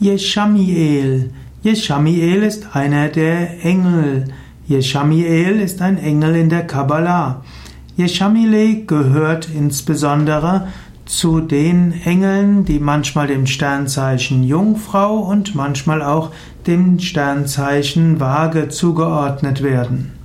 Jeschamiel. Jeschamiel ist einer der Engel. Jeschamiel ist ein Engel in der Kabbalah. Jeschamiel gehört insbesondere zu den Engeln, die manchmal dem Sternzeichen Jungfrau und manchmal auch dem Sternzeichen Waage zugeordnet werden.